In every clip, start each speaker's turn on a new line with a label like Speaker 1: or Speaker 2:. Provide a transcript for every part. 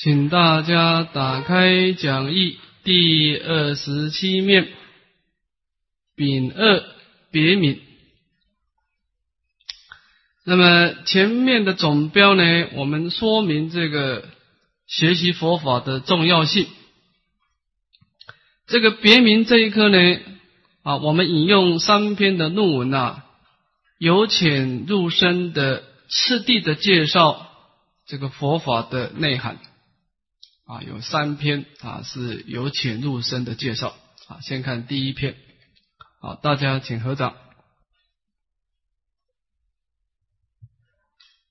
Speaker 1: 请大家打开讲义第二十七面，丙二别名。那么前面的总标呢，我们说明这个学习佛法的重要性。这个别名这一课呢，啊，我们引用三篇的论文啊，由浅入深的次第的介绍这个佛法的内涵。啊，有三篇啊，是由浅入深的介绍。啊，先看第一篇。好，大家请合掌。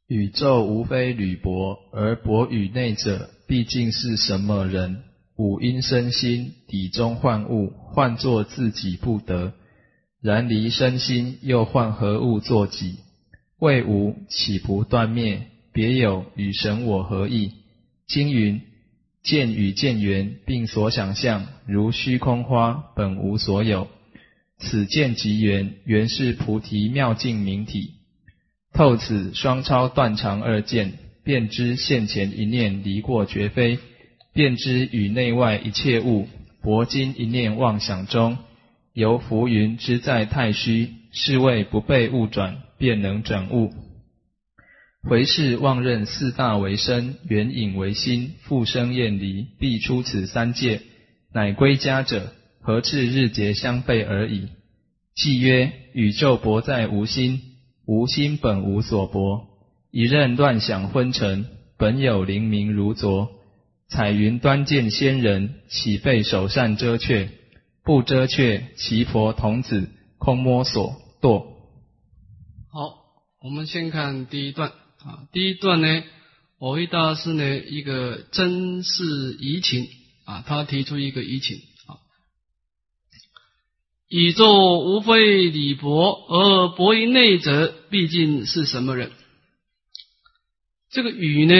Speaker 2: 宇宙无非铝箔，而箔与内者，毕竟是什么人？五阴身心，底中幻物，幻作自己不得。然离身心，又幻何物作己？未无，岂不断灭？别有与神我何异？经云。见与见缘，并所想象，如虚空花，本无所有。此见即缘，缘是菩提妙境明体。透此双超断常二见，便知现前一念离过绝非，便知与内外一切物，薄今一念妄想中，由浮云之在太虚，是谓不被物转，便能转物。回视妄认四大为身，缘影为心，复生厌离，必出此三界，乃归家者，何至日节相悖而已？既曰宇宙薄在无心，无心本无所薄，一任乱想昏沉，本有灵明如昨。彩云端见仙人，岂被首善遮却？不遮却，其佛童子空摸索堕。
Speaker 1: 好，我们先看第一段。啊，第一段呢，我一大师呢一个真是疑情啊，他提出一个疑情啊，宇宙无非理薄，而薄于内者，毕竟是什么人？这个宇呢，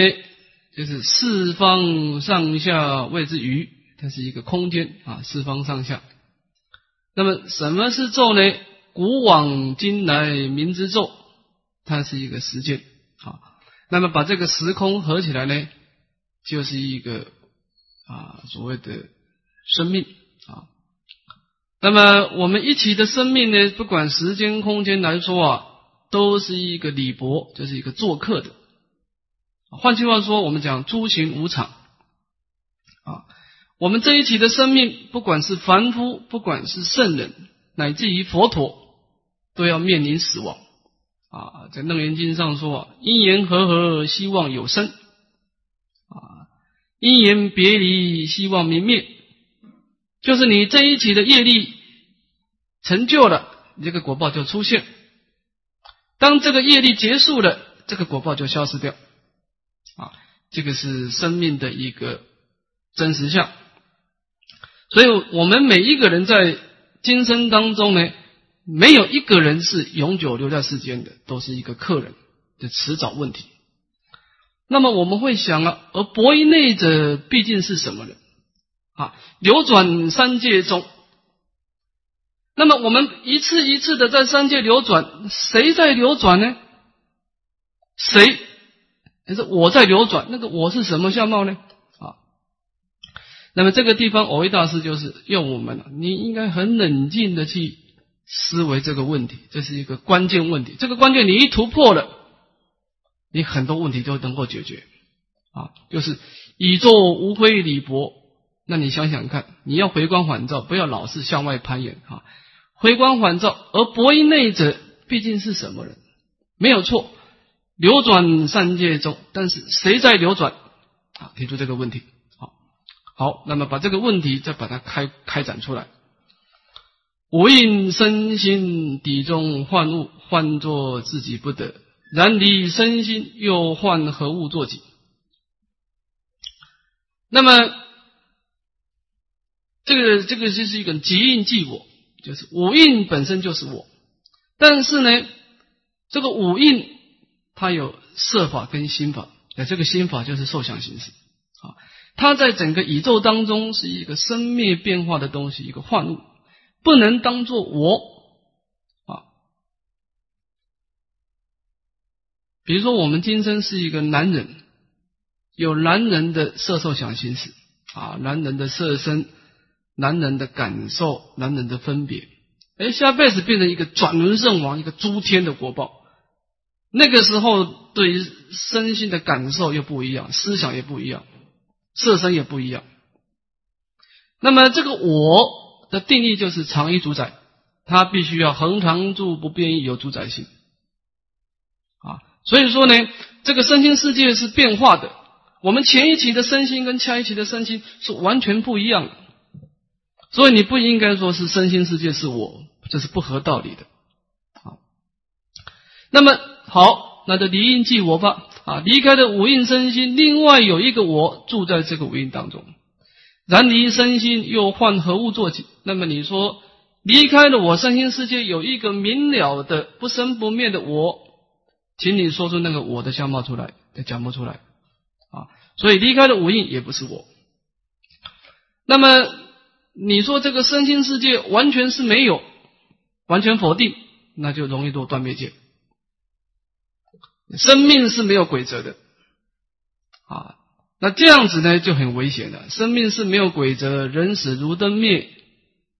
Speaker 1: 就是四方上下谓之宇，它是一个空间啊，四方上下。那么什么是咒呢？古往今来明之咒，它是一个时间。好，那么把这个时空合起来呢，就是一个啊所谓的生命啊。那么我们一起的生命呢，不管时间空间来说啊，都是一个礼博，就是一个做客的。换句话说，我们讲诸行无常啊。我们这一起的生命，不管是凡夫，不管是圣人，乃至于佛陀，都要面临死亡。啊，在《楞严经》上说：“因缘和合，希望有生；啊，因缘别离，希望明灭。”就是你这一起的业力成就了，你这个果报就出现；当这个业力结束了，这个果报就消失掉。啊，这个是生命的一个真实相。所以，我们每一个人在今生当中呢。没有一个人是永久留在世间的，都是一个客人的迟早问题。那么我们会想啊，而博于内者毕竟是什么人啊？流转三界中，那么我们一次一次的在三界流转，谁在流转呢？谁？还是我在流转？那个我是什么相貌呢？啊？那么这个地方，偶一大师就是用我们，你应该很冷静的去。思维这个问题，这是一个关键问题。这个关键你一突破了，你很多问题都能够解决啊。就是宇宙无非理薄，那你想想看，你要回光返照，不要老是向外攀岩啊。回光返照，而博于内者，毕竟是什么人？没有错，流转三界中，但是谁在流转？啊，提出这个问题。好，好，那么把这个问题再把它开开展出来。无应身心底中幻物，幻作自己不得；然离身心，又幻何物作己？那么，这个这个就是一个即应即我，就是五印本身就是我。但是呢，这个五印它有色法跟心法，那这个心法就是受想行识啊。它在整个宇宙当中是一个生灭变化的东西，一个幻物。不能当做我啊，比如说我们今生是一个男人，有男人的色受想行识啊，男人的色身，男人的感受，男人的分别。哎，下辈子变成一个转轮圣王，一个诸天的国报。那个时候，对于身心的感受又不一样，思想也不一样，色身也不一样。那么，这个我的定义就是常一主宰，它必须要恒常住不变异，有主宰性。啊，所以说呢，这个身心世界是变化的。我们前一期的身心跟下一期的身心是完全不一样的，所以你不应该说是身心世界是我，这是不合道理的。好，那么好，那就离印即我吧。啊，离开的五印身心，另外有一个我住在这个五印当中。然离身心又换何物做起？那么你说离开了我身心世界，有一个明了的不生不灭的我，请你说出那个我的相貌出来，也讲不出来。啊，所以离开了五印也不是我。那么你说这个身心世界完全是没有，完全否定，那就容易做断灭界。生命是没有规则的，啊，那这样子呢就很危险了。生命是没有规则，人死如灯灭，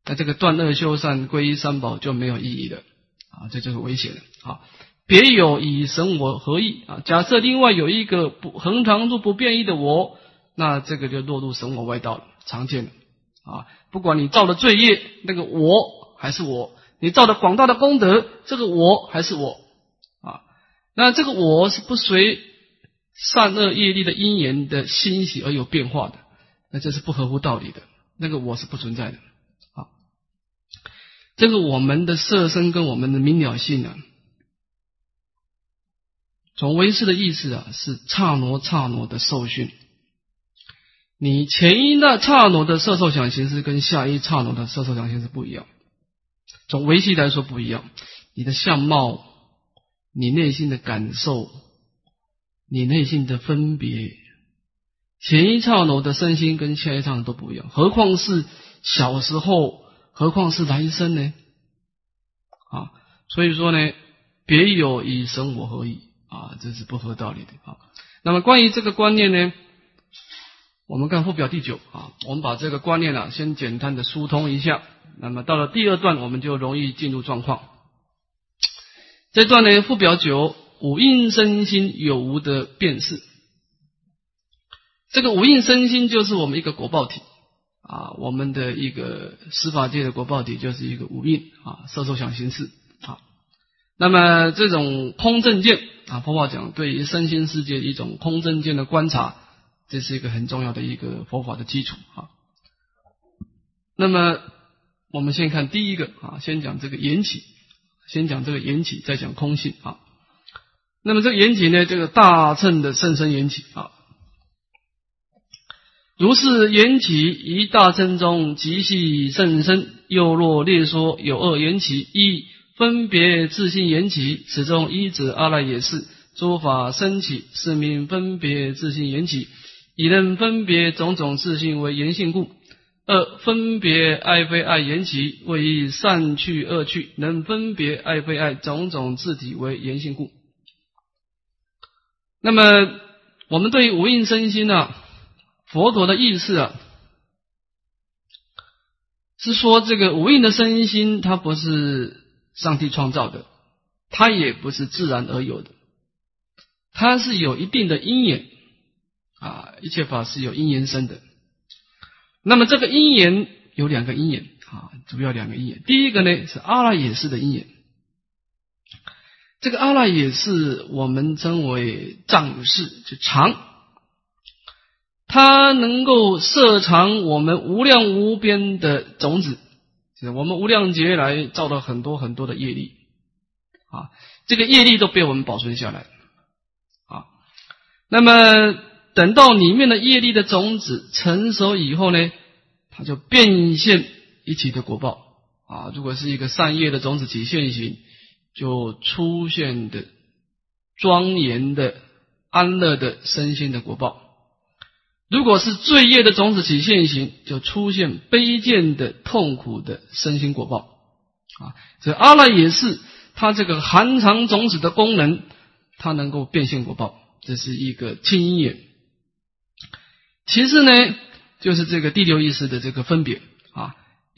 Speaker 1: 那这个断恶修善、皈依三宝就没有意义了，啊，这就是危险的。啊。别有以神我合意啊？假设另外有一个不恒常住不变异的我，那这个就落入神我外道了，常见的啊。不管你造的罪业，那个我还是我；你造的广大的功德，这个我还是我啊。那这个我是不随善恶业力的因缘的欣喜而有变化的，那这是不合乎道理的。那个我是不存在的啊。这个我们的色身跟我们的明了性啊。从唯识的意思啊，是刹那刹那的受训。你前一那刹那的色受想行识，跟下一刹那的色受想行识不一样。从维系来说不一样，你的相貌、你内心的感受、你内心的分别，前一刹那的身心跟下一刹那都不一样。何况是小时候，何况是来生呢？啊，所以说呢，别有以生我何意？啊，这是不合道理的啊。那么关于这个观念呢，我们看附表第九啊，我们把这个观念呢先简单的疏通一下。那么到了第二段，我们就容易进入状况。这段呢，附表九五印身心有无的辨识。这个五印身心就是我们一个果报体啊，我们的一个司法界的果报体就是一个五印啊，色受想行识啊。那么这种空正见。啊，佛法讲对于身心世界一种空正见的观察，这是一个很重要的一个佛法的基础啊。那么我们先看第一个啊，先讲这个缘起，先讲这个缘起，再讲空性啊。那么这个缘起呢，这个大乘的甚深缘起啊，如是缘起一大乘中极细甚深，又若列说有二缘起一。分别自性缘起，此中一者阿赖耶识诸法生起，是名分别自性缘起。以能分别种种自性为缘性故。二分别爱非爱缘起，为善去恶去，能分别爱非爱种种自体为缘性故。那么，我们对于无印身心呢？佛陀的意思啊，是说这个无印的身心，它不是。上帝创造的，它也不是自然而有的，它是有一定的因缘啊，一切法是有因缘生的。那么这个因缘有两个因缘啊，主要两个因缘。第一个呢是阿赖耶识的因缘，这个阿赖耶是我们称为藏识，就藏，它能够摄藏我们无量无边的种子。我们无量劫来造了很多很多的业力啊，这个业力都被我们保存下来啊。那么等到里面的业力的种子成熟以后呢，它就变现一起的果报啊。如果是一个善业的种子起现行，就出现的庄严的安乐的身心的果报。如果是罪业的种子起现行，就出现卑贱的痛苦的身心果报啊。这阿赖也是它这个含藏种子的功能，它能够变现果报，这是一个清因缘其次呢，就是这个第六意识的这个分别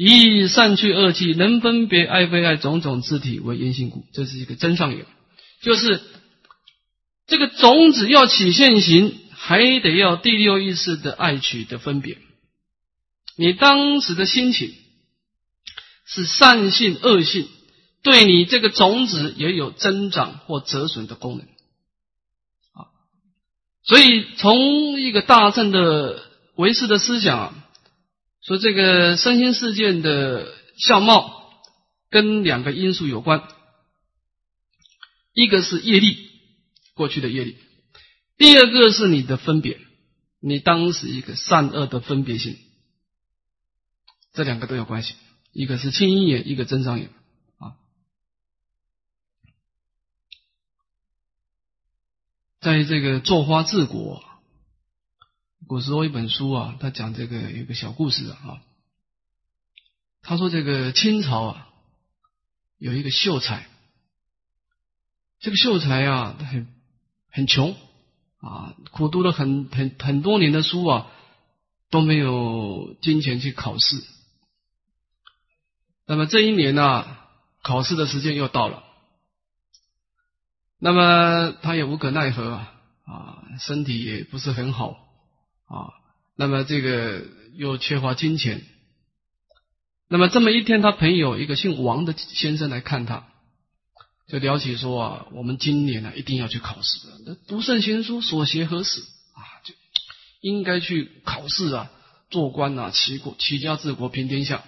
Speaker 1: 啊，以善去恶气，能分别爱非爱种种字体为因性故，这是一个真上缘，就是这个种子要起现行，还得要第六意识的爱取的分别。你当时的心情是善性、恶性，对你这个种子也有增长或折损的功能。啊所以，从一个大乘的唯识的思想啊，说这个身心事件的相貌跟两个因素有关，一个是业力，过去的业力；第二个是你的分别，你当时一个善恶的分别性，这两个都有关系。一个是清音眼，一个真上眼。在这个作花治国，古时候一本书啊，他讲这个有个小故事啊。他说这个清朝啊，有一个秀才，这个秀才啊，很很穷啊，苦读了很很很多年的书啊，都没有金钱去考试。那么这一年呢，考试的时间又到了。那么他也无可奈何啊，啊，身体也不是很好啊，那么这个又缺乏金钱，那么这么一天，他朋友一个姓王的先生来看他，就聊起说啊，我们今年呢一定要去考试，那读圣贤书，所学何事啊？就应该去考试啊，做官啊，齐国齐家治国平天下。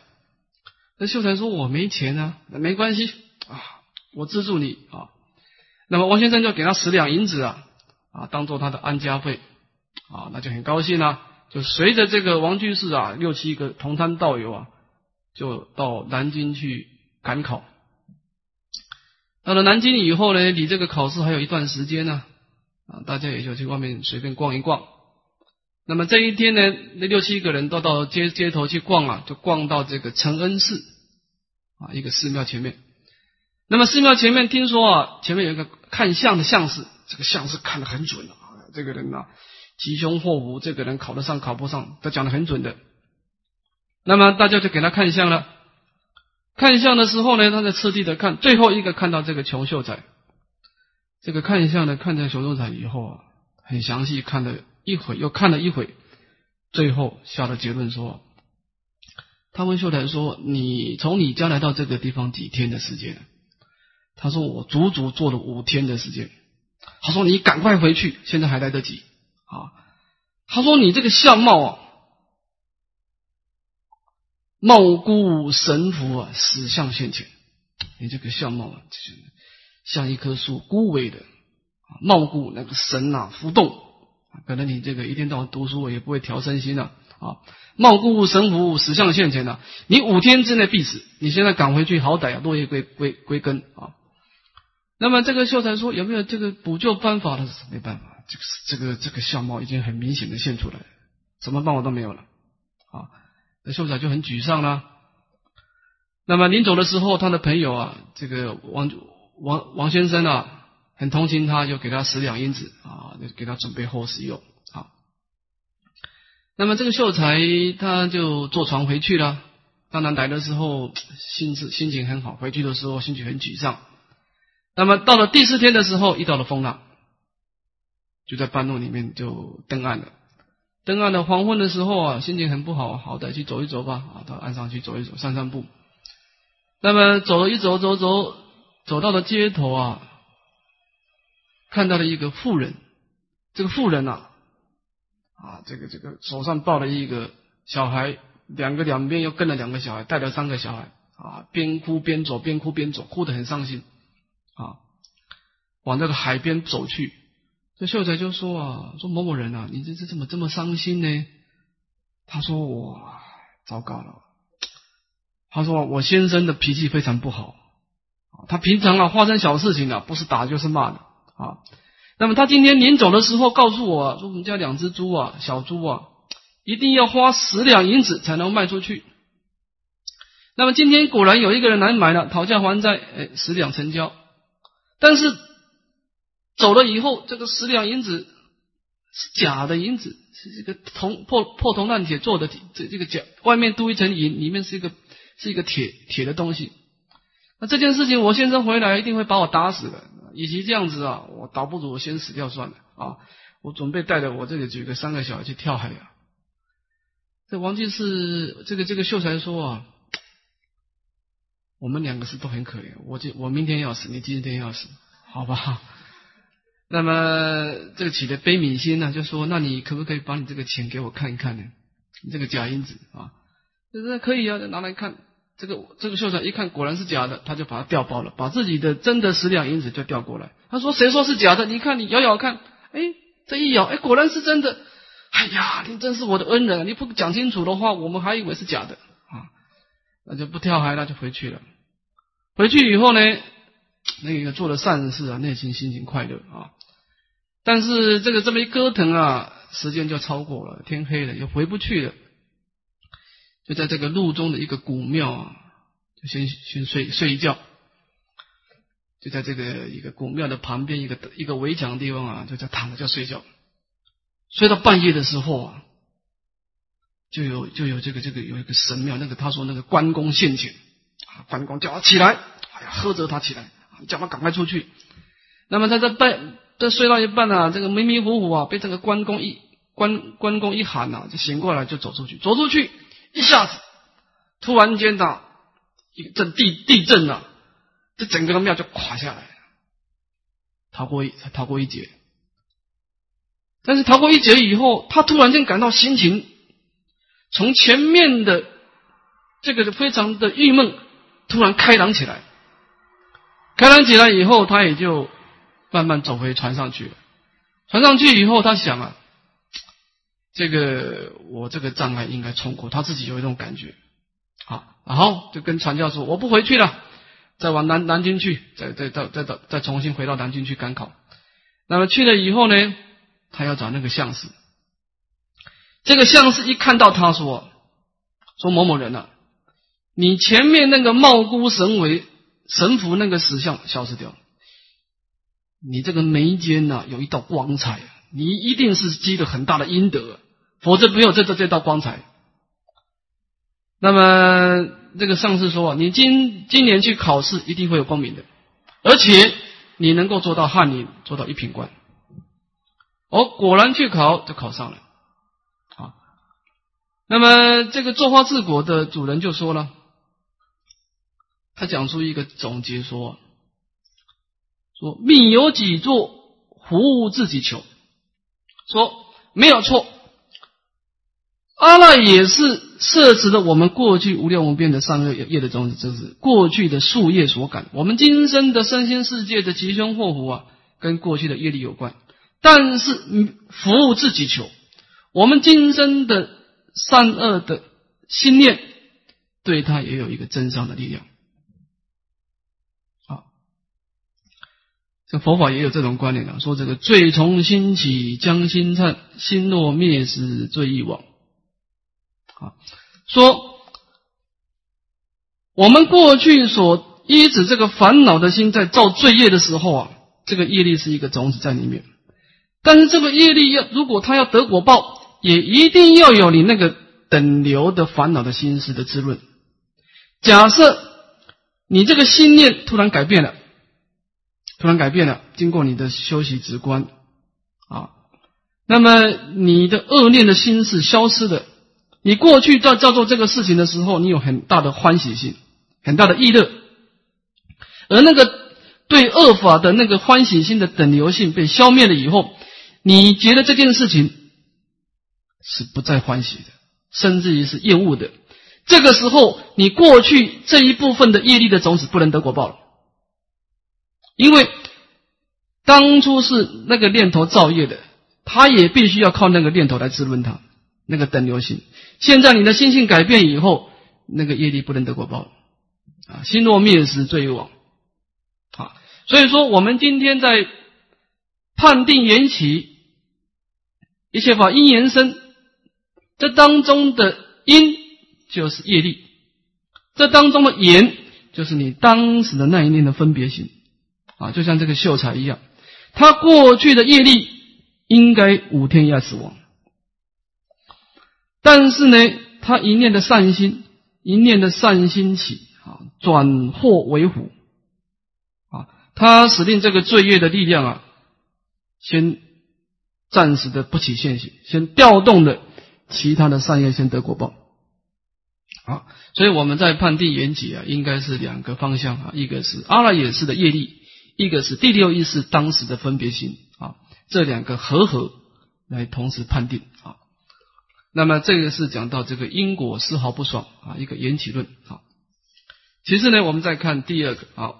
Speaker 1: 那秀才说：“我没钱啊，那没关系啊，我资助你啊。”那么王先生就给他十两银子啊，啊，当做他的安家费，啊，那就很高兴啊，就随着这个王居士啊，六七个同参道友啊，就到南京去赶考。到了南京以后呢，离这个考试还有一段时间呢，啊，大家也就去外面随便逛一逛。那么这一天呢，那六七个人都到街街头去逛啊，就逛到这个承恩寺啊，一个寺庙前面。那么寺庙前面听说啊，前面有一个。看相的相士，这个相士看得很准啊！这个人呐，吉凶祸福，这个人考得上考不上，他讲得很准的。那么大家就给他看相了。看相的时候呢，他在次第的看，最后一个看到这个穷秀才。这个看相的看见穷秀才以后啊，很详细看了一会，又看了一会，最后下了结论说：他问秀才说：“你从你家来到这个地方几天的时间？”他说：“我足足做了五天的时间。”他说：“你赶快回去，现在还来得及。”啊，他说：“你这个相貌啊，貌孤神浮啊，死相现前。你这个相貌啊，就是像一棵树，枯萎的啊，貌孤那个神呐浮动。可能你这个一天到晚读书，也不会调身心了啊。貌孤神浮，死相现前了。你五天之内必死。你现在赶回去，好歹啊，落叶归归归根啊。”那么这个秀才说有没有这个补救办法呢？没办法，这个这个相貌已经很明显的现出来，什么办法都没有了啊！那秀才就很沮丧了。那么临走的时候，他的朋友啊，这个王王王先生啊，很同情他，就给他十两银子啊，给他准备后事用啊。那么这个秀才他就坐船回去了。当然来的时候心智心情很好，回去的时候心情很沮丧。那么到了第四天的时候，遇到了风浪，就在半路里面就登岸了。登岸的黄昏的时候啊，心情很不好，好歹去走一走吧，啊，到岸上去走一走，散散步。那么走了一走，走走，走到了街头啊，看到了一个妇人。这个妇人呐，啊，这个这个手上抱了一个小孩，两个两边又跟了两个小孩，带了三个小孩，啊，边哭边走，边哭边走，哭得很伤心。啊，往那个海边走去，这秀才就说啊，说某某人啊，你这这怎么这么伤心呢？他说我糟糕了，他说我先生的脾气非常不好，他平常啊发生小事情啊，不是打就是骂的啊。那么他今天临走的时候告诉我说，我们家两只猪啊，小猪啊，一定要花十两银子才能卖出去。那么今天果然有一个人来买了，讨价还价，哎，十两成交。但是走了以后，这个十两银子是假的银子，是这个铜破破铜烂铁做的，这这个假外面镀一层银，里面是一个是一个铁铁的东西。那这件事情，我先生回来一定会把我打死的。与其这样子啊，我倒不如我先死掉算了啊！我准备带着我这个几个三个小孩去跳海啊。这王进士，这个这个秀才说啊，我们两个是都很可怜。我就我明天要死，你今天要死，好吧？那么这个起的悲悯心呢，就说那你可不可以把你这个钱给我看一看呢？你这个假银子啊，就是可以啊，拿来看。这个这个秀才一看果然是假的，他就把它调包了，把自己的真的十两银子就调过来。他说：“谁说是假的？你看你咬咬看，哎，这一咬，哎，果然是真的。哎呀，你真是我的恩人，你不讲清楚的话，我们还以为是假的啊。那就不跳海了，就回去了。回去以后呢，那个做了善事啊，内心心情快乐啊。但是这个这么一折腾啊，时间就超过了，天黑了，又回不去了。”就在这个路中的一个古庙啊，就先先睡睡一觉。就在这个一个古庙的旁边一个一个围墙的地方啊，就在躺着就睡觉。睡到半夜的时候啊，就有就有这个这个有一个神庙，那个他说那个关公现前啊，关公叫他起来，哎呀，喝着他起来，叫他赶快出去。那么在这半这睡到一半啊，这个迷迷糊糊啊，被这个关公一关关公一喊呐，就醒过来，就走出去，走出去。一下子，突然间的一阵地地震啊，这整个庙就垮下来了，逃过一才逃过一劫。但是逃过一劫以后，他突然间感到心情从前面的这个非常的郁闷，突然开朗起来。开朗起来以后，他也就慢慢走回船上去了。船上去以后，他想啊。这个我这个障碍应该冲过，他自己有一种感觉，好，然后就跟传教说我不回去了，再往南南京去，再再再再再再重新回到南京去赶考。那么去了以后呢，他要找那个相士，这个相士一看到他说说某某人啊，你前面那个冒孤神为神符那个石像消失掉了，你这个眉间呐有一道光彩，你一定是积了很大的阴德。否则没有这这这道光彩。那么这个上司说：“你今今年去考试一定会有光明的，而且你能够做到翰林，做到一品官。”哦，果然去考就考上了。啊，那么这个作花治国的主人就说了，他讲出一个总结说：“说命由己作，福自己求。”说没有错。阿赖也是摄持了我们过去无量无边的善恶业的种子，这是过去的树叶所感。我们今生的身心世界的吉凶祸福啊，跟过去的业力有关。但是服务自己求，我们今生的善恶的心念，对他也有一个增上的力量。啊，这佛法也有这种观念啊，说这个罪从心起，将心忏，心若灭时，罪亦亡。啊，说我们过去所依止这个烦恼的心在造罪业的时候啊，这个业力是一个种子在里面。但是这个业力要如果他要得果报，也一定要有你那个等流的烦恼的心思的滋润。假设你这个心念突然改变了，突然改变了，经过你的修习直观啊，那么你的恶念的心是消失的。你过去在在做这个事情的时候，你有很大的欢喜心，很大的意乐，而那个对恶法的那个欢喜心的等流性被消灭了以后，你觉得这件事情是不再欢喜的，甚至于是厌恶的。这个时候，你过去这一部分的业力的种子不能得果报了，因为当初是那个念头造业的，他也必须要靠那个念头来滋润他。那个等流性，现在你的心性改变以后，那个业力不能得果报啊！心若灭时，罪有亡啊！所以说，我们今天在判定缘起，一切法因缘生，这当中的因就是业力，这当中的缘就是你当时的那一念的分别心啊！就像这个秀才一样，他过去的业力应该五天要死亡。但是呢，他一念的善心，一念的善心起啊，转祸为福啊，他使令这个罪业的力量啊，先暂时的不起现行，先调动的其他的善业先得果报。啊，所以我们在判定缘起啊，应该是两个方向啊，一个是阿赖耶识的业力，一个是第六意识当时的分别心啊，这两个合合来同时判定啊。那么这个是讲到这个因果丝毫不爽啊，一个缘起论啊。其次呢，我们再看第二个啊，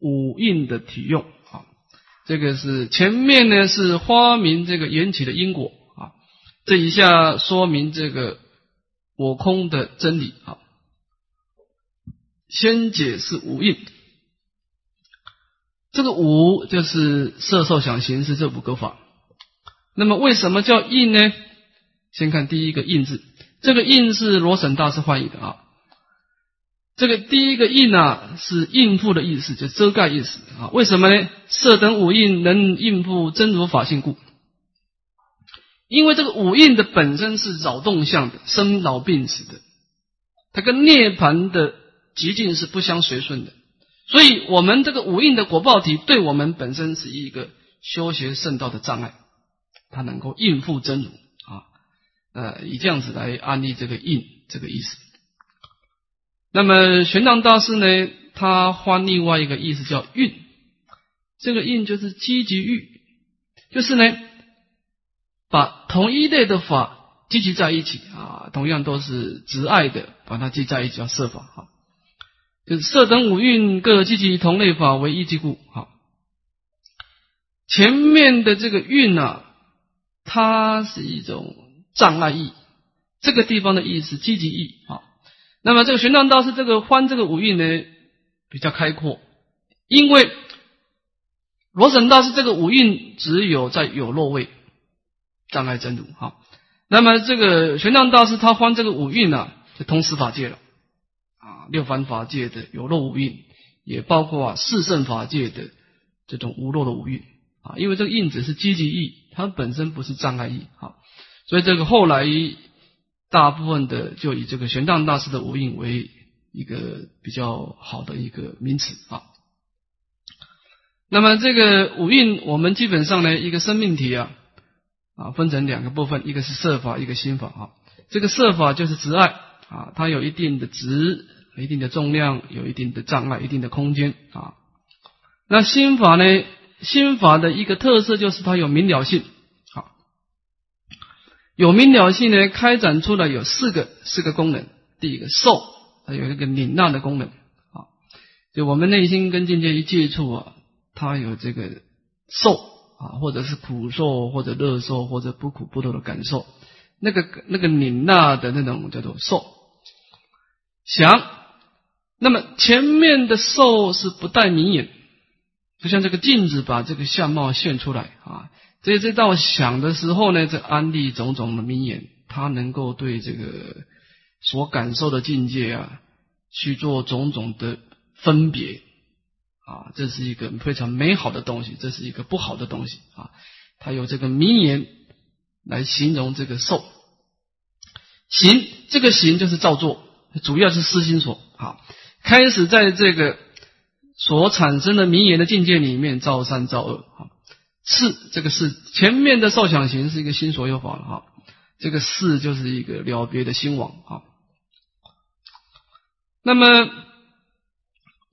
Speaker 1: 五印的体用啊，这个是前面呢是发明这个缘起的因果啊，这一下说明这个。我空的真理啊，先解释五印。这个五就是色受想行识这五个法。那么为什么叫印呢？先看第一个印字，这个印是罗什大师翻译的啊。这个第一个印啊，是应付的意思，就遮盖意思啊。为什么呢？色等五印能应付真如法性故。因为这个五印的本身是扰动相的，生老病死的，它跟涅盘的极境是不相随顺的，所以我们这个五蕴的果报体对我们本身是一个修学圣道的障碍，它能够应付真如啊，呃，以这样子来安利这个印这个意思。那么玄奘大师呢，他换另外一个意思叫运，这个运就是积极欲，就是呢。把同一类的法聚集在一起啊，同样都是执爱的，把它聚在一起叫设法哈。就是色等五蕴各积集同类法为一即故哈。前面的这个蕴啊，它是一种障碍意，这个地方的意是积极意啊。那么这个玄奘道是这个翻这个五蕴呢比较开阔，因为罗什道是这个五蕴只有在有漏位。障碍真如哈，那么这个玄奘大师他翻这个五蕴呢，就通十法界了六凡法界的有漏五蕴，也包括啊四圣法界的这种无漏的五蕴啊，因为这个印子是积极意，它本身不是障碍意啊，所以这个后来大部分的就以这个玄奘大师的五蕴为一个比较好的一个名词啊。那么这个五蕴，我们基本上呢，一个生命体啊。啊，分成两个部分，一个是色法，一个心法啊。这个色法就是执爱啊，它有一定的执、一定的重量、有一定的障碍、一定的空间啊。那心法呢？心法的一个特色就是它有明了性，好，有明了性呢，开展出来有四个四个功能。第一个受，它有一个领纳的功能啊，就我们内心跟境界一接触啊，它有这个受。啊，或者是苦受，或者乐受，或者不苦不乐的感受，那个那个拧纳的那种叫做受想。那么前面的受是不带明眼，就像这个镜子把这个相貌现出来啊。所以这到想的时候呢，这安利种种的明眼，它能够对这个所感受的境界啊，去做种种的分别。啊，这是一个非常美好的东西，这是一个不好的东西啊。他有这个名言来形容这个受行，这个行就是造作，主要是私心所啊。开始在这个所产生的名言的境界里面造善造恶啊。是这个是前面的受想行是一个心所有法了哈，这个是就是一个了别的心王啊。那么。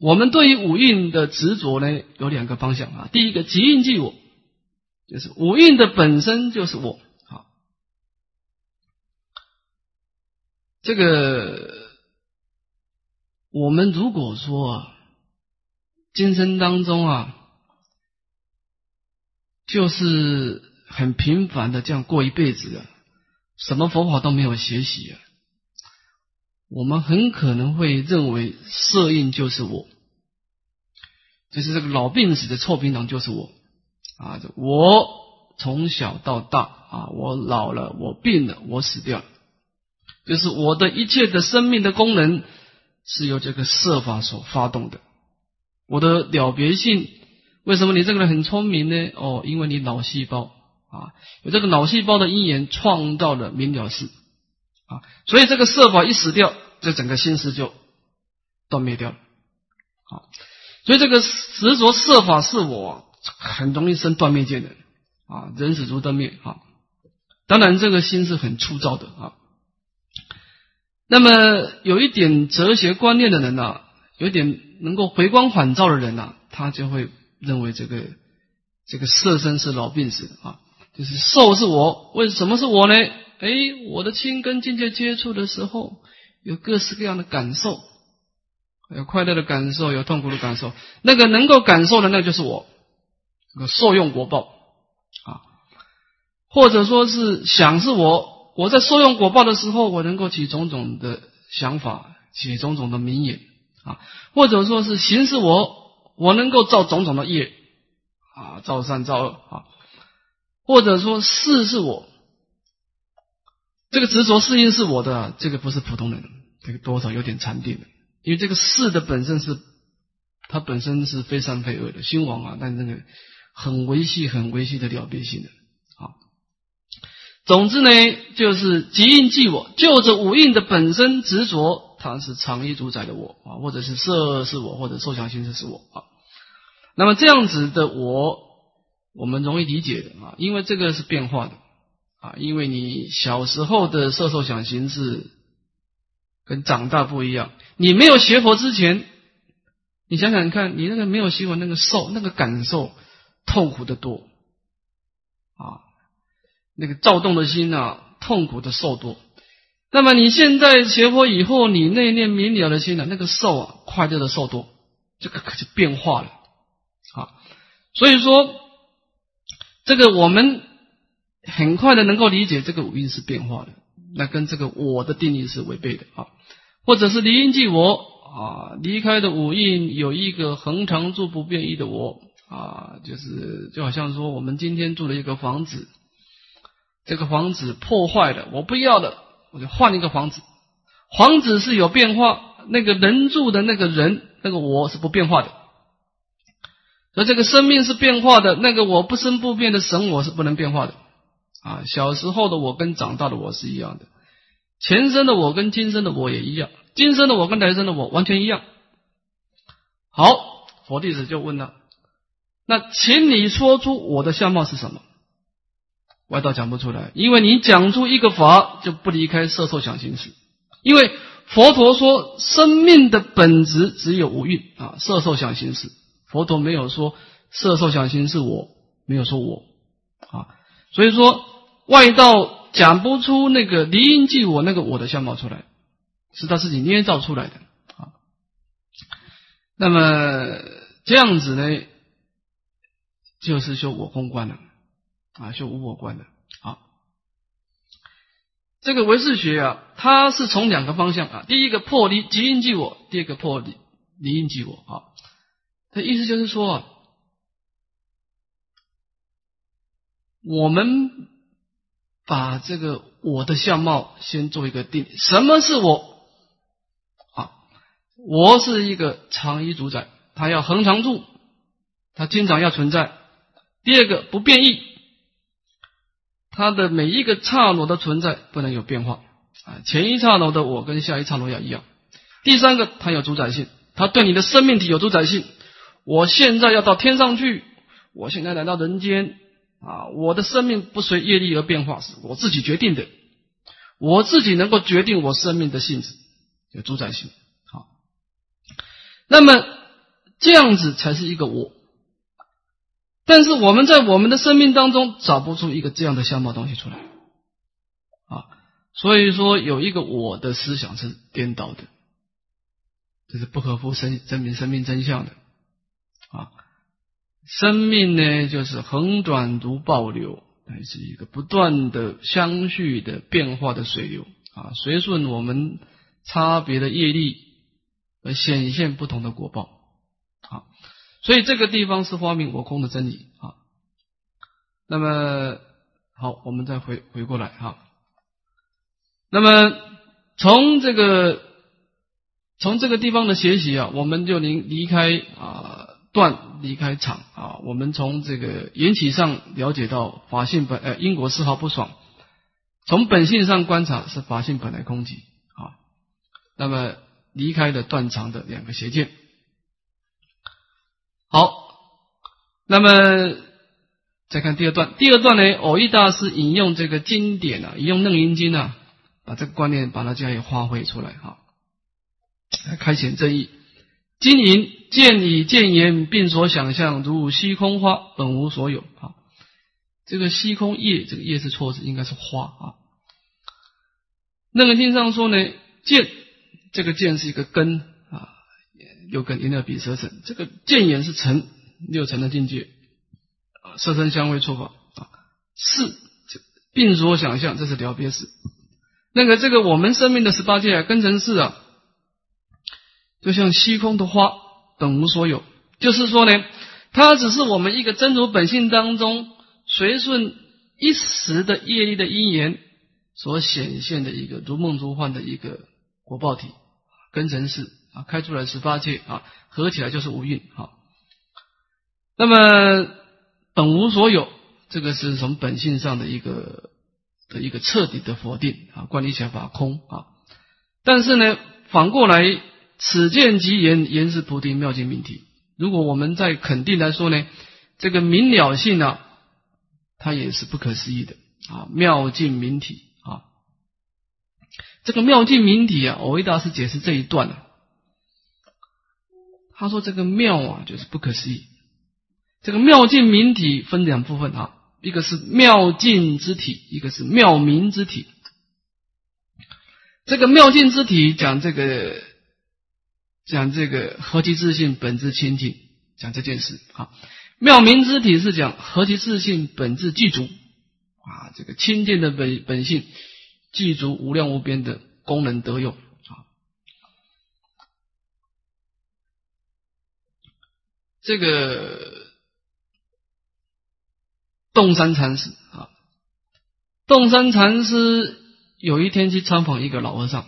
Speaker 1: 我们对于五蕴的执着呢，有两个方向啊。第一个，即印即我，就是五蕴的本身就是我。好，这个我们如果说啊，今生当中啊，就是很平凡的这样过一辈子的，什么佛法都没有学习啊。我们很可能会认为色印就是我，就是这个老病死的臭槟榔就是我啊！我从小到大啊，我老了，我病了，我死掉，就是我的一切的生命的功能是由这个色法所发动的。我的了别性，为什么你这个人很聪明呢？哦，因为你脑细胞啊，有这个脑细胞的因缘创造了明了事。啊，所以这个色法一死掉，这整个心识就断灭掉了。啊，所以这个执着色法是我，很容易生断灭见的啊，人死如灯灭啊。当然，这个心是很粗糙的啊。那么有一点哲学观念的人呢，有点能够回光返照的人呢，他就会认为这个这个色身是老病死啊，就是受是我，为什么是我呢？哎，我的心跟境界接触的时候，有各式各样的感受，有快乐的感受，有痛苦的感受，那个能够感受的，那就是我，个受用果报啊，或者说是想是我。我在受用果报的时候，我能够起种种的想法，起种种的名言啊，或者说是行是我，我能够造种种的业啊，造善造恶啊，或者说事是我，这个执着事因是我的，这个不是普通人，这个多少有点禅定的，因为这个事的本身是它本身是非善非恶的心王啊，但那个很维系、很维系的了别性的。总之呢，就是即印即我，就着五印的本身执着，它是常一主宰的我啊，或者是色是我，或者受想行识是我啊。那么这样子的我，我们容易理解的啊，因为这个是变化的啊，因为你小时候的色受想行识跟长大不一样。你没有学佛之前，你想想看，你那个没有学佛那个受那个感受痛苦的多啊。那个躁动的心啊，痛苦的受多。那么你现在学佛以后，你内念明了的心呢，那个受啊，快乐的受多，这个可就变化了啊。所以说，这个我们很快的能够理解，这个五蕴是变化的，那跟这个我的定义是违背的啊。或者是离因即我啊，离开的五蕴有一个恒常住不变异的我啊，就是就好像说，我们今天住了一个房子。这个房子破坏了，我不要了，我就换一个房子。房子是有变化，那个人住的那个人，那个我是不变化的。而这个生命是变化的，那个我不生不变的神我是不能变化的。啊，小时候的我跟长大的我是一样的，前生的我跟今生的我也一样，今生的我跟来生的我完全一样。好，佛弟子就问了，那请你说出我的相貌是什么？外道讲不出来，因为你讲出一个法就不离开色受想行识。因为佛陀说生命的本质只有五蕴啊，色受想行识。佛陀没有说色受想行识我，没有说我啊，所以说外道讲不出那个离因即我那个我的相貌出来，是他自己捏造出来的啊。那么这样子呢，就是说我空观了。啊，就无我观的啊，这个唯识学啊，它是从两个方向啊，第一个破离即因即我，第二个破离离因即我啊。它意思就是说啊，我们把这个我的相貌先做一个定，什么是我啊？我是一个常一主宰，它要恒常住，它经常要存在。第二个不变异。它的每一个刹那的存在不能有变化啊，前一刹那的我跟下一刹那要一样。第三个，它有主宰性，它对你的生命体有主宰性。我现在要到天上去，我现在来到人间啊，我的生命不随业力而变化，是我自己决定的，我自己能够决定我生命的性质，有主宰性。好，那么这样子才是一个我。但是我们在我们的生命当中找不出一个这样的相貌东西出来啊，所以说有一个我的思想是颠倒的，这是不合乎生证明生命真相的啊。生命呢，就是横短如暴流，它是一个不断的相续的变化的水流啊，随顺我们差别的业力而显现不同的果报啊。所以这个地方是发明我空的真理啊。那么好，我们再回回过来哈。那么从这个从这个地方的学习啊，我们就离离开啊断离开场啊。我们从这个缘起上了解到法性本呃因果丝毫不爽，从本性上观察是法性本来空寂啊，那么离开了断肠的两个邪见。好，那么再看第二段，第二段呢，偶益大师引用这个经典啊，引用楞严经啊，把这个观念把它加以发挥出来哈，来开显正义。经营见以见言，并所想象如虚空花，本无所有啊。这个虚空叶，这个叶是错字，应该是花啊。那个经上说呢，见这个见是一个根啊，六根因二比舌身，这个见眼是成六层的境界啊，色身香味触法啊，是并所想象，这是了别事。那个这个我们生命的十八界啊，根尘世啊，就像虚空的花，本无所有，就是说呢，它只是我们一个真如本性当中。随顺一时的业力的因缘所显现的一个如梦如幻的一个果报体，根尘世啊，开出来十八界啊，合起来就是无蕴啊。那么本无所有，这个是从本性上的一个的一个彻底的否定啊，观理想法空啊。但是呢，反过来此见即言，言是菩提妙境命题。如果我们在肯定来说呢，这个明了性啊。它也是不可思议的啊！妙境明体啊，这个妙境明体啊，偶一大师解释这一段啊，他说这个妙啊，就是不可思议。这个妙境明体分两部分啊，一个是妙境之体，一个是妙明之体。这个妙境之体讲这个讲这个何其自信本质清净，讲这件事啊。妙明之体是讲何其自信本质具足啊，这个清净的本本性具足无量无边的功能得用啊。这个洞山禅师啊，洞山禅师有一天去参访一个老和尚，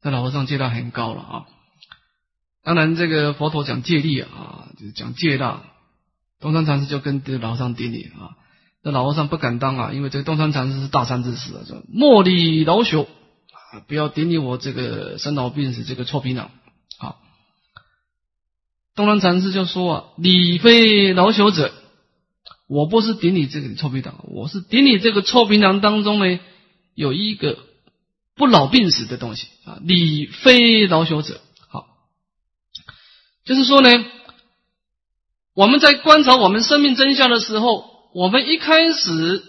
Speaker 1: 这老和尚戒道很高了啊。当然，这个佛陀讲戒律啊，就是讲戒道。东山禅师就跟这老和尚顶礼啊，那老和尚不敢当啊，因为这个东山禅师是大善之士啊，说莫礼老朽啊，不要顶礼我这个生老病死这个臭皮囊。东山禅师就说啊，你非老朽者，我不是顶你这个臭皮囊，我是顶你这个臭皮囊当中呢有一个不老病死的东西啊，你非老朽者，好，就是说呢。我们在观察我们生命真相的时候，我们一开始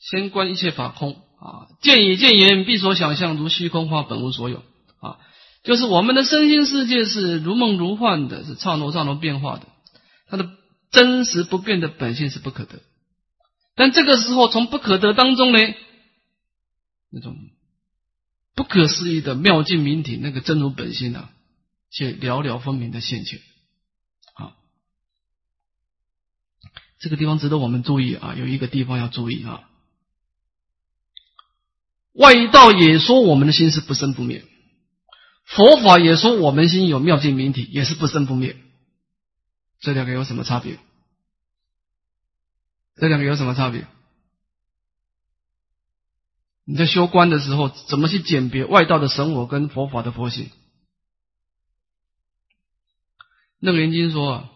Speaker 1: 先观一切法空啊，见以见言，必所想象如虚空化，本无所有。就是我们的身心世界是如梦如幻的，是刹那刹那变化的，它的真实不变的本性是不可得。但这个时候，从不可得当中呢，那种不可思议的妙境明体，那个真如本性啊，却寥寥分明的现前。这个地方值得我们注意啊，有一个地方要注意啊。外道也说我们的心是不生不灭，佛法也说我们心有妙境明体，也是不生不灭。这两个有什么差别？这两个有什么差别？你在修观的时候，怎么去鉴别外道的神我跟佛法的佛性？那个人经说啊。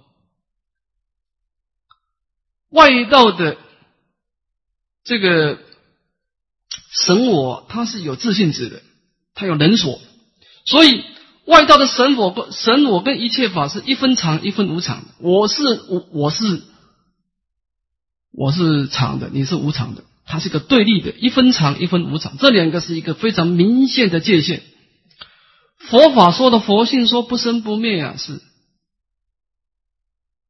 Speaker 1: 外道的这个神我，它是有自信值的，它有能所，所以外道的神我神我跟一切法是一分常一分无常。我是我我是我是常的，你是无常的，它是一个对立的，一分常一分无常，这两个是一个非常明显的界限。佛法说的佛性说不生不灭啊，是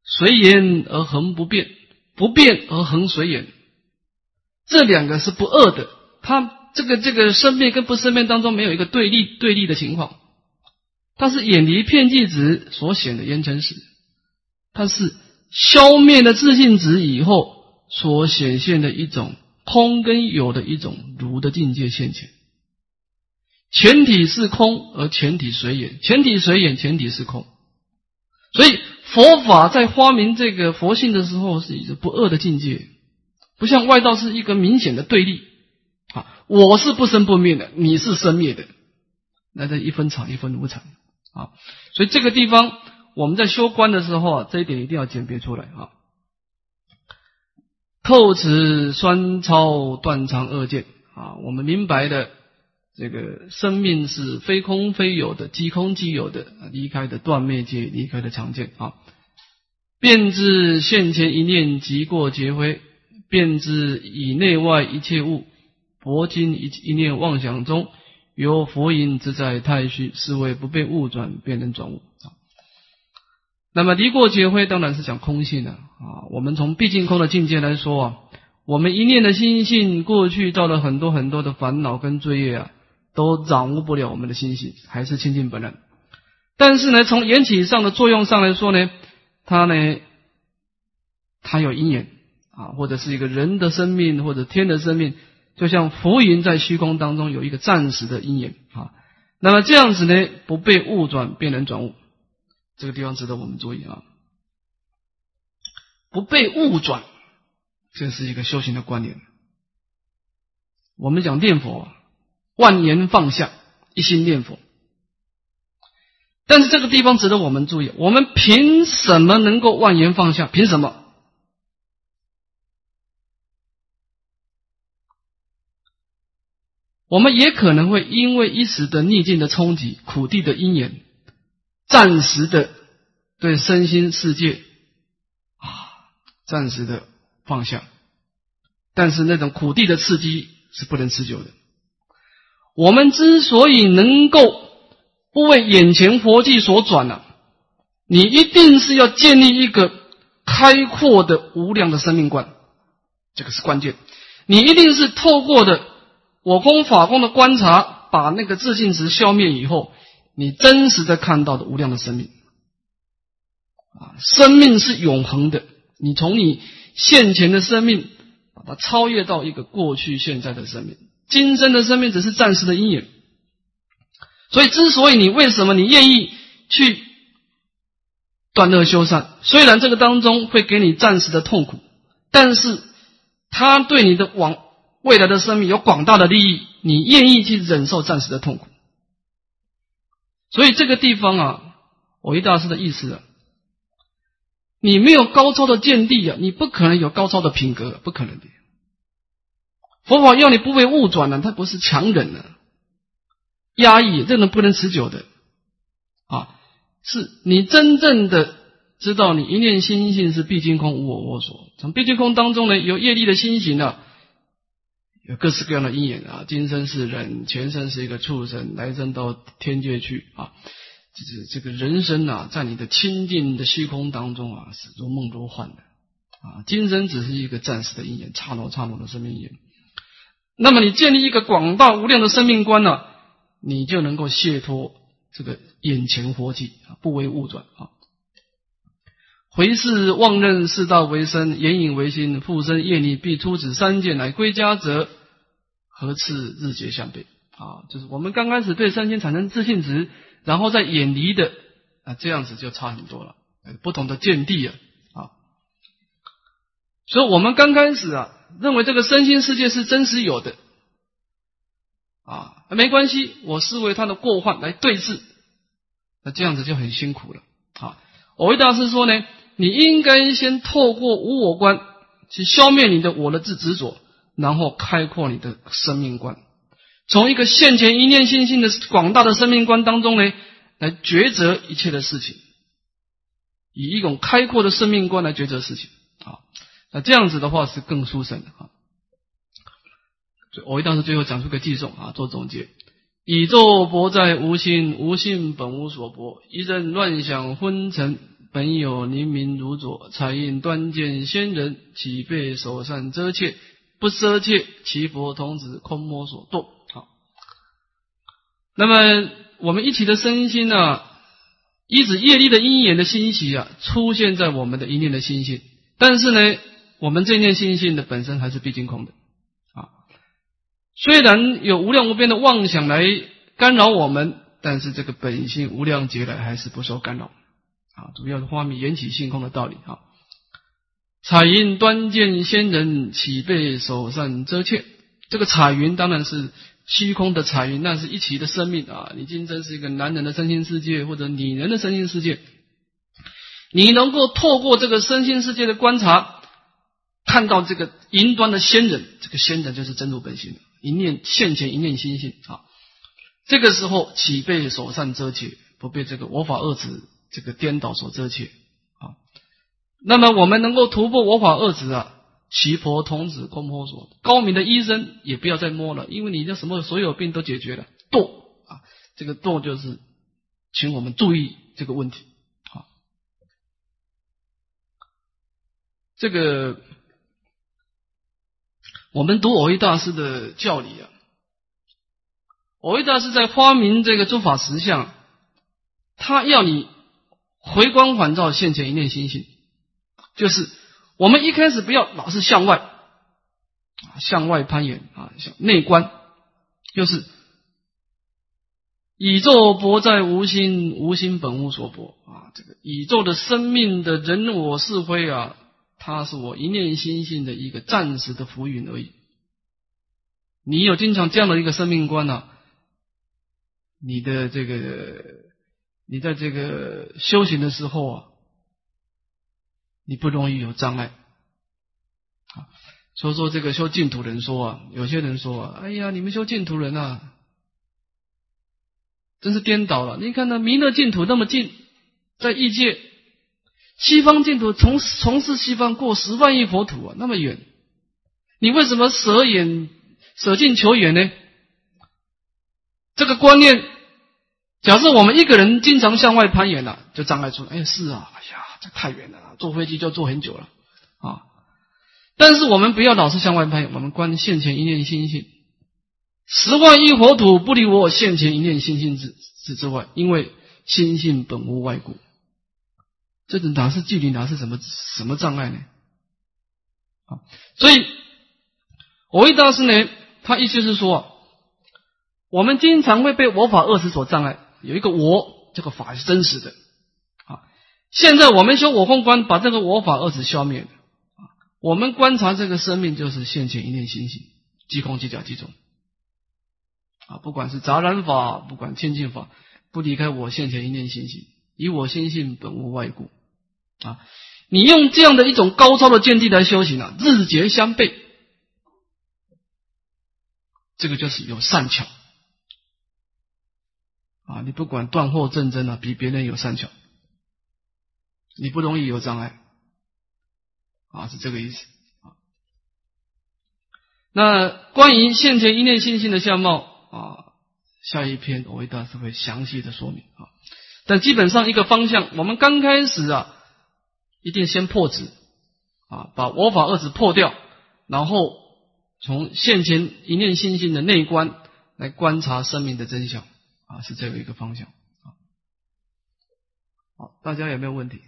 Speaker 1: 随缘而恒不变。不变而恒随缘，这两个是不二的。它这个这个生灭跟不生灭当中没有一个对立对立的情况，它是远离片剂值所显的烟尘时，它是消灭了自信值以后所显现的一种空跟有的一种如的境界现前。全体是空而全体随缘，全体随缘，全体是空，所以。佛法在发明这个佛性的时候，是一个不二的境界，不像外道是一个明显的对立我是不生不灭的，你是生灭的，那这一分常一分无常啊。所以这个地方我们在修观的时候啊，这一点一定要鉴别出来啊。透此酸超断肠二见啊，我们明白的这个生命是非空非有的，即空即有的，离开的断灭界，离开的常见啊。便知现前一念即过劫灰，便知以内外一切物，佛经一一念妄想中，由佛音自在太虚，是为不被物转，便能转物啊。那么离过劫灰当然是讲空性的啊。我们从毕竟空的境界来说啊，我们一念的心性过去造了很多很多的烦恼跟罪业啊，都掌握不了我们的心性，还是清净本然。但是呢，从缘起上的作用上来说呢。它呢，它有因缘啊，或者是一个人的生命，或者天的生命，就像浮云在虚空当中有一个暂时的阴影啊。那么这样子呢，不被物转，变能转物，这个地方值得我们注意啊。不被物转，这是一个修行的观念。我们讲念佛，万言放下，一心念佛。但是这个地方值得我们注意，我们凭什么能够万言放下？凭什么？我们也可能会因为一时的逆境的冲击、苦地的因缘，暂时的对身心世界啊，暂时的放下。但是那种苦地的刺激是不能持久的。我们之所以能够。不为眼前佛际所转了，你一定是要建立一个开阔的无量的生命观，这个是关键。你一定是透过的我空法空的观察，把那个自信值消灭以后，你真实的看到的无量的生命啊，生命是永恒的。你从你现前的生命把它超越到一个过去现在的生命，今生的生命只是暂时的阴影。所以，之所以你为什么你愿意去断恶修善，虽然这个当中会给你暂时的痛苦，但是他对你的往未来的生命有广大的利益，你愿意去忍受暂时的痛苦。所以这个地方啊，我一大师的意思啊，你没有高超的见地啊，你不可能有高超的品格，不可能的。佛法要你不被误转呢，它不是强忍的。压抑，这种不能持久的啊！是你真正的知道，你一念心性是毕竟空，无我我所。从毕竟空当中呢，有业力的心行啊，有各式各样的因缘啊。今生是人，前生是一个畜生，来生到天界去啊。就是这个人生啊，在你的清净的虚空当中啊，是如梦如幻的啊。今生只是一个暂时的因缘，刹那刹那的生命因。那么你建立一个广大无量的生命观呢？你就能够解脱这个眼前活计啊，不为物转啊。回视妄认四道为身，眼影为心，复生业力必出此三界来归家者，何次日劫相对啊？就是我们刚开始对三心产生自信值，然后再远离的啊，这样子就差很多了，不同的见地啊啊。所以我们刚开始啊，认为这个身心世界是真实有的。啊，没关系，我视为他的过患来对峙，那这样子就很辛苦了。啊，我为大师说呢，你应该先透过无我观去消灭你的我的自执着，然后开阔你的生命观，从一个现前一念心性的广大的生命观当中呢，来抉择一切的事情，以一种开阔的生命观来抉择事情。啊，那这样子的话是更殊胜的啊。我一当时最后讲出个偈颂啊，做总结：宇宙博在无心，无心本无所博。一阵乱想昏沉，本有灵明如左。彩印端见仙人，岂被手善遮怯？不奢切，其佛童子空摸所堕。好，那么我们一起的身心呢，依止业力的因缘的欣喜啊，出现在我们的一念的心性。但是呢，我们这念心性的本身还是毕竟空的啊。虽然有无量无边的妄想来干扰我们，但是这个本性无量劫来还是不受干扰啊。主要是花明缘起性空的道理啊。彩云端见仙人，岂被手上遮怯这个彩云当然是虚空的彩云，那是一起的生命啊！你今生是一个男人的身心世界，或者女人的身心世界，你能够透过这个身心世界的观察，看到这个云端的仙人，这个仙人就是真如本性，一念现前，一念心性啊！这个时候岂被手上遮却，不被这个我法二执这个颠倒所遮解啊？那么我们能够突破我法二执啊？奇婆童子空婆所，高明的医生也不要再摸了，因为你的什么所有病都解决了。堕啊，这个堕就是，请我们注意这个问题啊。这个我们读偶一大师的教理啊，偶一大师在发明这个诸法实相，他要你回光返照现前一念心性，就是。我们一开始不要老是向外，向外攀岩啊，向内观，就是宇宙薄在无心，无心本无所博啊。这个宇宙的生命的人我是非啊，它是我一念心性的一个暂时的浮云而已。你有经常这样的一个生命观呢，你的这个你在这个修行的时候啊。你不容易有障碍啊，所以说这个修净土人说啊，有些人说啊，哎呀，你们修净土人啊，真是颠倒了。你看那弥勒净土那么近，在异界，西方净土从从事西方过十万亿佛土啊，那么远，你为什么舍远舍近求远呢？这个观念，假设我们一个人经常向外攀岩了，就障碍出来。哎，是啊，哎呀，这太远了。坐飞机就坐很久了啊！但是我们不要老是向外攀，我们观现前一念心性，十万亿佛土不离我现前一念心性之之之外，因为心性本无外故，这种哪是距离，哪是什么什么障碍呢？啊！所以我为大师呢，他意思是说，我们经常会被我法二识所障碍，有一个我，这个法是真实的啊。现在我们修我空观，把这个我法二字消灭了啊！我们观察这个生命，就是现前一念心性，即空即假即中啊！不管是杂染法，不管清净法，不离开我现前一念心性，以我心性本无外故啊！你用这样的一种高超的见地来修行啊，日节相悖，这个就是有善巧啊！你不管断惑正真啊，比别人有善巧。你不容易有障碍啊，是这个意思啊。那关于现前一念信心的相貌啊，下一篇我为大师会详细的说明啊。但基本上一个方向，我们刚开始啊，一定先破执啊，把我法二执破掉，然后从现前一念信心的内观来观察生命的真相啊，是这个一个方向啊。好，大家有没有问题？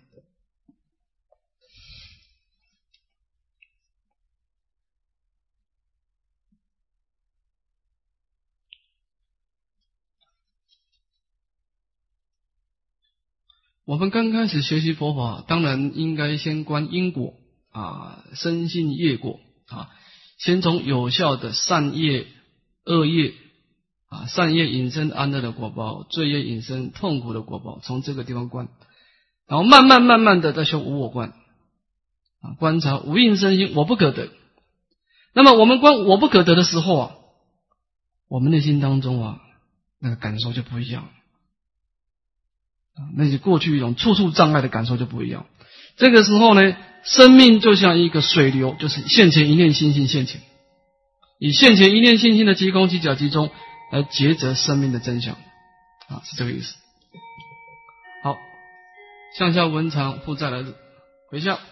Speaker 1: 我们刚开始学习佛法，当然应该先观因果啊，深信业果啊，先从有效的善业、恶业啊，善业引生安乐的果报，罪业引生痛苦的果报，从这个地方观，然后慢慢慢慢的在修无我观啊，观察无应身心，我不可得。那么我们观我不可得的时候啊，我们内心当中啊，那个感受就不一样。啊那些过去一种处处障碍的感受就不一样。这个时候呢，生命就像一个水流，就是现前一念心性现前，以现前一念心性的即空即假即中来抉择生命的真相，啊，是这个意思。好，向下文长负债来自回向。